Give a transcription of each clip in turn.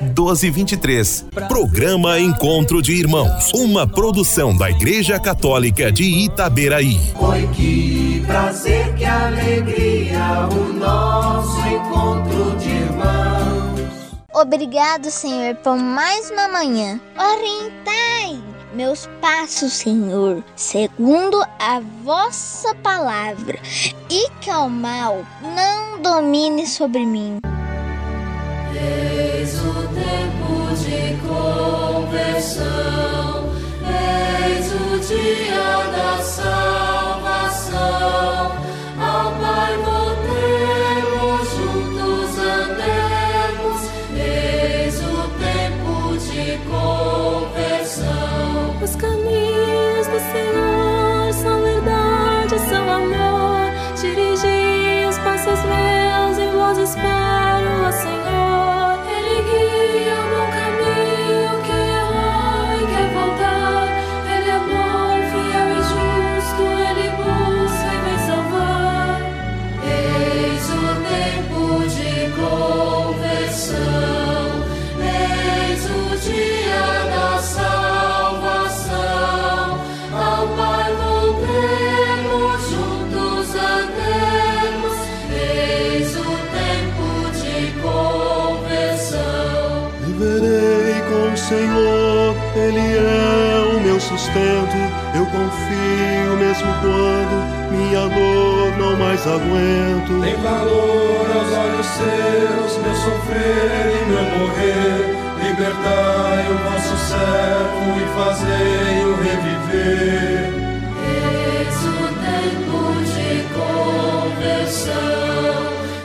1223. Programa Encontro de Irmãos. Uma produção da Igreja Católica de Itaberaí. Oi, que prazer, que alegria, o nosso encontro de irmãos. Obrigado, Senhor, por mais uma manhã. Orientai meus passos, Senhor, segundo a vossa palavra, e que o mal não domine sobre mim. Conversão, eis o dia da salvação. Sustento. Eu confio mesmo quando minha dor não mais aguento. Tem valor aos olhos seus, meu sofrer e meu morrer. Libertai o vosso servo e fazei-o reviver. Eis o tempo de conversão.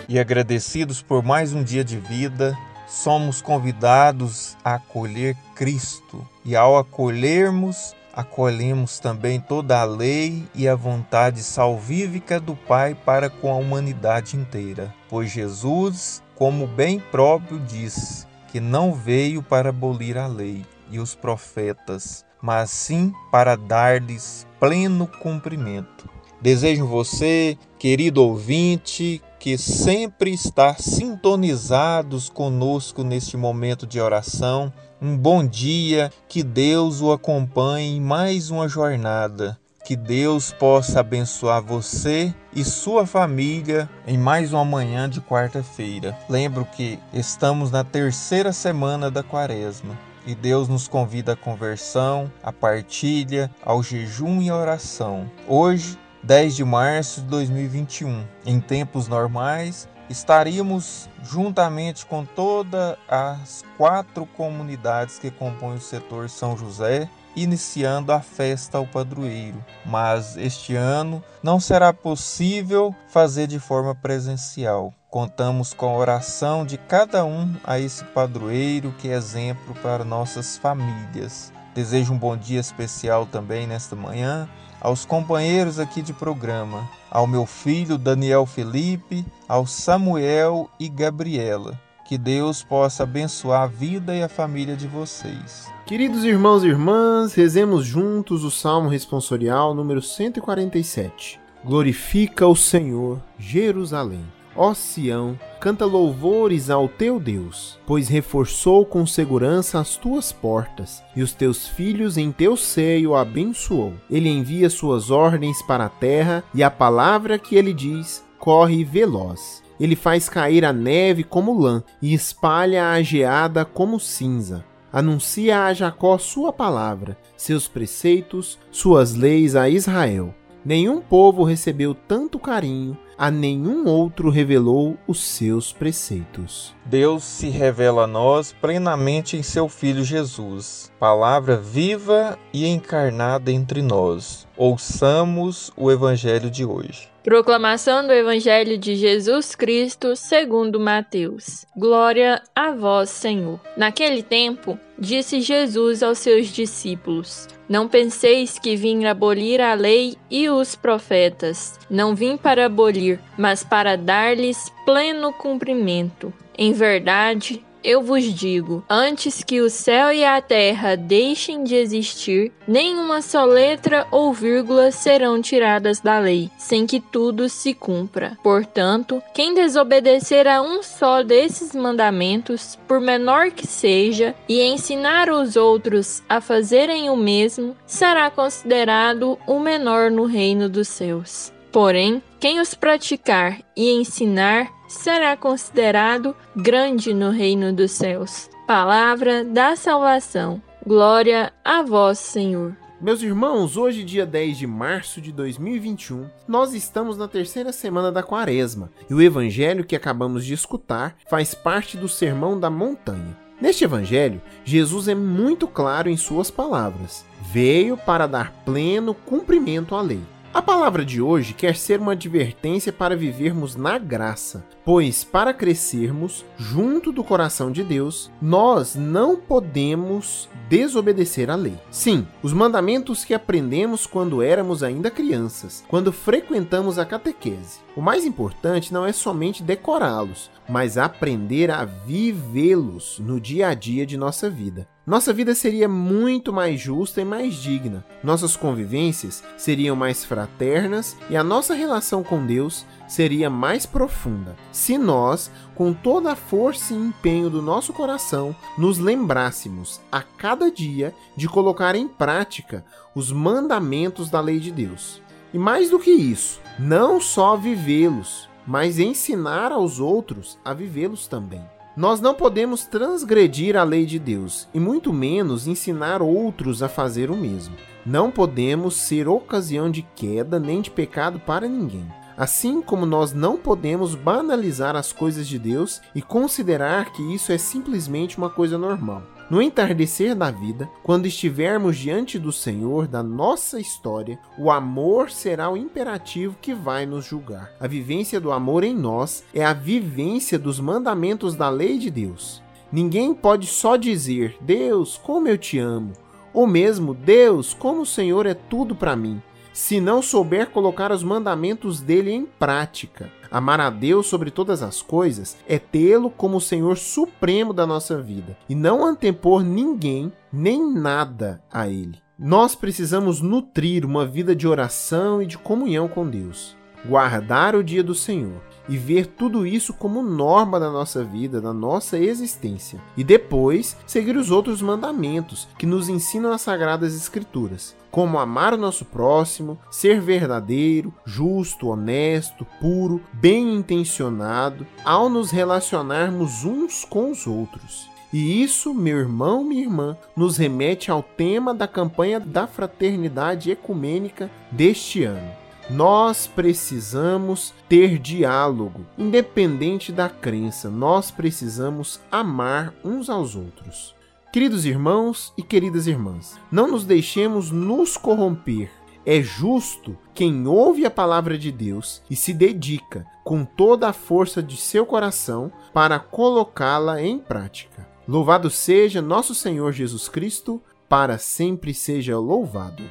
E agradecidos por mais um dia de vida, somos convidados a acolher Cristo. E ao acolhermos, acolhemos também toda a lei e a vontade salvífica do Pai para com a humanidade inteira. Pois Jesus, como bem próprio diz, que não veio para abolir a lei e os profetas, mas sim para dar-lhes pleno cumprimento. Desejo você, querido ouvinte, que sempre está sintonizados conosco neste momento de oração. Um bom dia, que Deus o acompanhe em mais uma jornada. Que Deus possa abençoar você e sua família em mais uma manhã de quarta-feira. Lembro que estamos na terceira semana da quaresma e Deus nos convida à conversão, à partilha, ao jejum e à oração. Hoje 10 de março de 2021. Em tempos normais, estaríamos juntamente com todas as quatro comunidades que compõem o setor São José, iniciando a festa ao padroeiro. Mas este ano não será possível fazer de forma presencial. Contamos com a oração de cada um a esse padroeiro que é exemplo para nossas famílias. Desejo um bom dia especial também nesta manhã aos companheiros aqui de programa, ao meu filho Daniel Felipe, ao Samuel e Gabriela. Que Deus possa abençoar a vida e a família de vocês. Queridos irmãos e irmãs, rezemos juntos o Salmo responsorial número 147. Glorifica o Senhor, Jerusalém. Ó Sião, canta louvores ao teu Deus, pois reforçou com segurança as tuas portas, e os teus filhos em teu seio abençoou. Ele envia suas ordens para a terra, e a palavra que ele diz corre veloz. Ele faz cair a neve como lã e espalha a geada como cinza. Anuncia a Jacó sua palavra, seus preceitos, suas leis a Israel. Nenhum povo recebeu tanto carinho, a nenhum outro revelou os seus preceitos. Deus se revela a nós plenamente em seu Filho Jesus, palavra viva e encarnada entre nós. Ouçamos o Evangelho de hoje. Proclamação do Evangelho de Jesus Cristo segundo Mateus. Glória a vós, Senhor. Naquele tempo, disse Jesus aos seus discípulos: Não penseis que vim abolir a lei e os profetas. Não vim para abolir, mas para dar-lhes pleno cumprimento. Em verdade, eu vos digo: antes que o céu e a terra deixem de existir, nenhuma só letra ou vírgula serão tiradas da lei, sem que tudo se cumpra. Portanto, quem desobedecer a um só desses mandamentos, por menor que seja, e ensinar os outros a fazerem o mesmo, será considerado o menor no reino dos céus. Porém, quem os praticar e ensinar será considerado grande no reino dos céus. Palavra da salvação. Glória a vós, Senhor. Meus irmãos, hoje, dia 10 de março de 2021, nós estamos na terceira semana da Quaresma e o evangelho que acabamos de escutar faz parte do Sermão da Montanha. Neste evangelho, Jesus é muito claro em suas palavras: veio para dar pleno cumprimento à lei. A palavra de hoje quer ser uma advertência para vivermos na graça, pois para crescermos junto do coração de Deus, nós não podemos desobedecer à lei. Sim, os mandamentos que aprendemos quando éramos ainda crianças, quando frequentamos a catequese. O mais importante não é somente decorá-los, mas aprender a vivê-los no dia a dia de nossa vida. Nossa vida seria muito mais justa e mais digna. Nossas convivências seriam mais fraternas e a nossa relação com Deus seria mais profunda se nós, com toda a força e empenho do nosso coração, nos lembrássemos a cada dia de colocar em prática os mandamentos da lei de Deus. E mais do que isso, não só vivê-los, mas ensinar aos outros a vivê-los também. Nós não podemos transgredir a lei de Deus e muito menos ensinar outros a fazer o mesmo. Não podemos ser ocasião de queda nem de pecado para ninguém. Assim como nós não podemos banalizar as coisas de Deus e considerar que isso é simplesmente uma coisa normal. No entardecer da vida, quando estivermos diante do Senhor da nossa história, o amor será o imperativo que vai nos julgar. A vivência do amor em nós é a vivência dos mandamentos da lei de Deus. Ninguém pode só dizer: Deus, como eu te amo, ou mesmo Deus, como o Senhor é tudo para mim se não souber colocar os mandamentos dele em prática. Amar a Deus sobre todas as coisas é tê-lo como o Senhor supremo da nossa vida e não antepor ninguém nem nada a ele. Nós precisamos nutrir uma vida de oração e de comunhão com Deus, guardar o dia do Senhor e ver tudo isso como norma da nossa vida, da nossa existência. E depois seguir os outros mandamentos que nos ensinam as sagradas escrituras, como amar o nosso próximo, ser verdadeiro, justo, honesto, puro, bem intencionado, ao nos relacionarmos uns com os outros. E isso, meu irmão, minha irmã, nos remete ao tema da campanha da fraternidade ecumênica deste ano. Nós precisamos ter diálogo, independente da crença, nós precisamos amar uns aos outros. Queridos irmãos e queridas irmãs, não nos deixemos nos corromper. É justo quem ouve a palavra de Deus e se dedica com toda a força de seu coração para colocá-la em prática. Louvado seja nosso Senhor Jesus Cristo, para sempre seja louvado.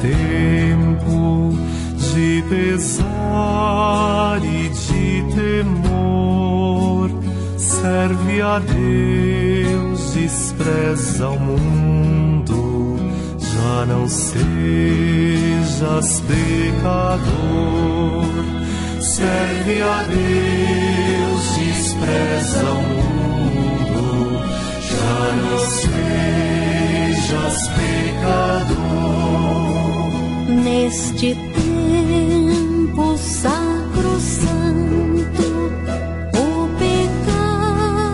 Tempo de pesar e de temor. Serve a Deus, despreza o mundo. Já não sejas pecador. Serve a Deus, despreza o mundo. Já não sejas pecador. Neste tempo sacro santo, o pecado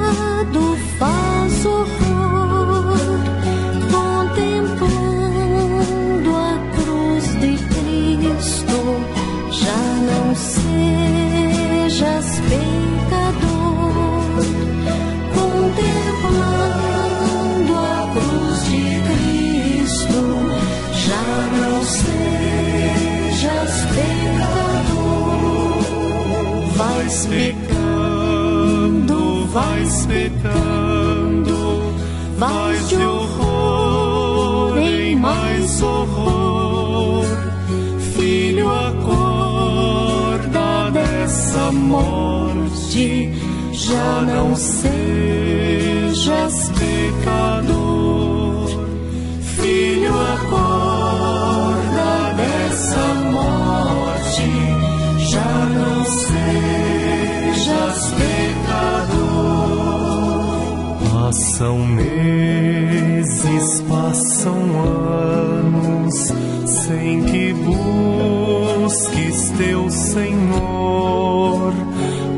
faz horror, contemplando a cruz de Cristo, já não sejas pecador, vais pecando, vais pecando, vais de horror em mais horror, filho acorda dessa morte, já não sejas pecador, filho acorda Passam meses, passam anos, sem que busques teu Senhor,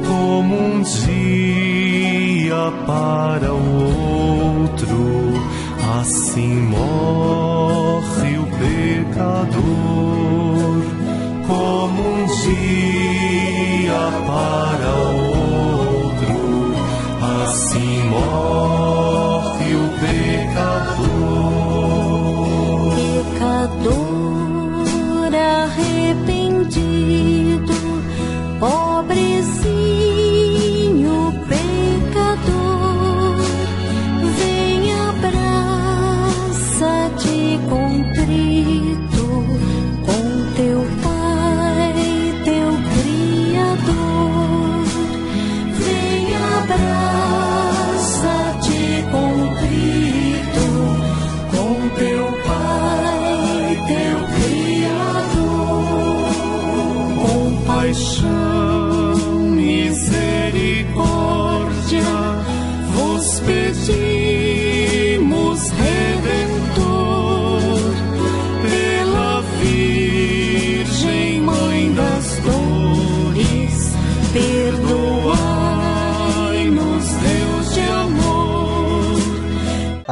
como um dia para o outro, assim morre o pecador, Pecador arrependido, pobrezinho pecador, vem abraça-te contrito com teu Pai, teu Criador. Vem abraça-te contrito com teu Pai, teu Criador. Compaixão,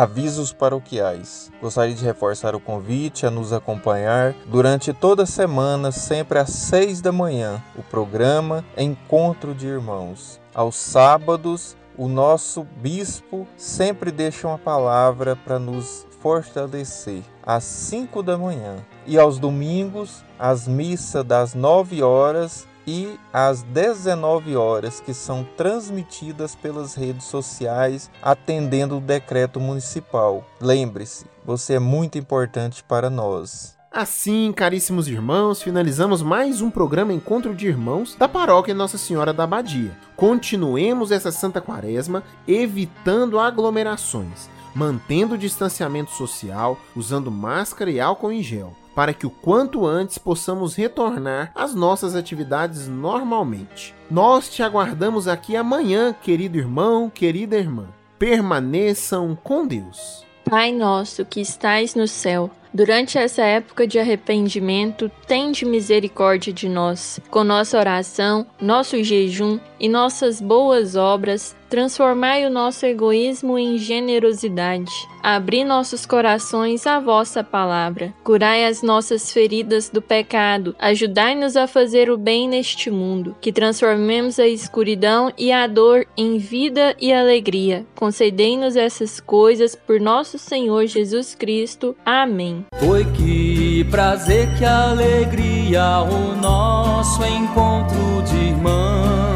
Avisos paroquiais. Gostaria de reforçar o convite a nos acompanhar durante toda a semana, sempre às seis da manhã, o programa Encontro de Irmãos. Aos sábados, o nosso bispo sempre deixa uma palavra para nos fortalecer às 5 da manhã. E aos domingos, as missas das 9 horas e às 19 horas, que são transmitidas pelas redes sociais, atendendo o decreto municipal. Lembre-se, você é muito importante para nós. Assim, caríssimos irmãos, finalizamos mais um programa Encontro de Irmãos da Paróquia Nossa Senhora da Abadia. Continuemos essa Santa Quaresma evitando aglomerações, mantendo o distanciamento social, usando máscara e álcool em gel, para que o quanto antes possamos retornar às nossas atividades normalmente. Nós te aguardamos aqui amanhã, querido irmão, querida irmã. Permaneçam com Deus. Pai nosso que estais no céu, durante essa época de arrependimento, tende misericórdia de nós. Com nossa oração, nosso jejum e nossas boas obras, transformai o nosso egoísmo em generosidade. Abri nossos corações à vossa palavra. Curai as nossas feridas do pecado. Ajudai-nos a fazer o bem neste mundo. Que transformemos a escuridão e a dor em vida e alegria. Concedei-nos essas coisas por nosso Senhor Jesus Cristo. Amém. Foi que prazer, que alegria o nosso encontro de irmãos.